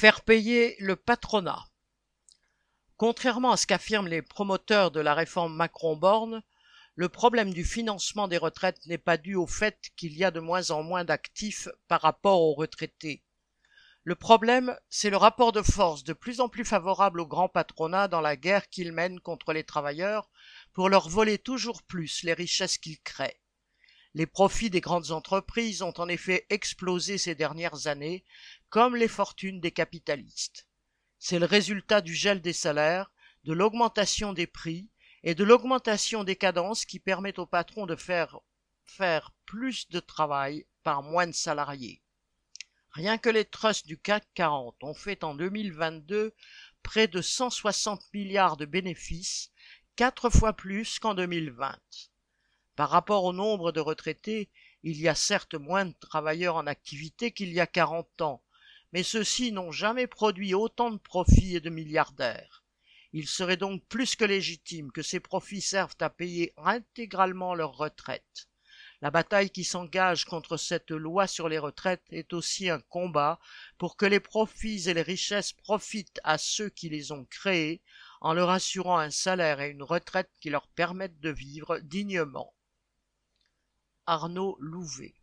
Faire payer le patronat. Contrairement à ce qu'affirment les promoteurs de la réforme Macron-Borne, le problème du financement des retraites n'est pas dû au fait qu'il y a de moins en moins d'actifs par rapport aux retraités. Le problème, c'est le rapport de force de plus en plus favorable au grand patronat dans la guerre qu'il mène contre les travailleurs pour leur voler toujours plus les richesses qu'ils créent. Les profits des grandes entreprises ont en effet explosé ces dernières années, comme les fortunes des capitalistes. C'est le résultat du gel des salaires, de l'augmentation des prix et de l'augmentation des cadences qui permettent aux patrons de faire faire plus de travail par moins de salariés. Rien que les trusts du CAC 40 ont fait en 2022 près de 160 milliards de bénéfices, quatre fois plus qu'en 2020. Par rapport au nombre de retraités, il y a certes moins de travailleurs en activité qu'il y a 40 ans, mais ceux-ci n'ont jamais produit autant de profits et de milliardaires. Il serait donc plus que légitime que ces profits servent à payer intégralement leurs retraites. La bataille qui s'engage contre cette loi sur les retraites est aussi un combat pour que les profits et les richesses profitent à ceux qui les ont créés en leur assurant un salaire et une retraite qui leur permettent de vivre dignement. Arnaud Louvet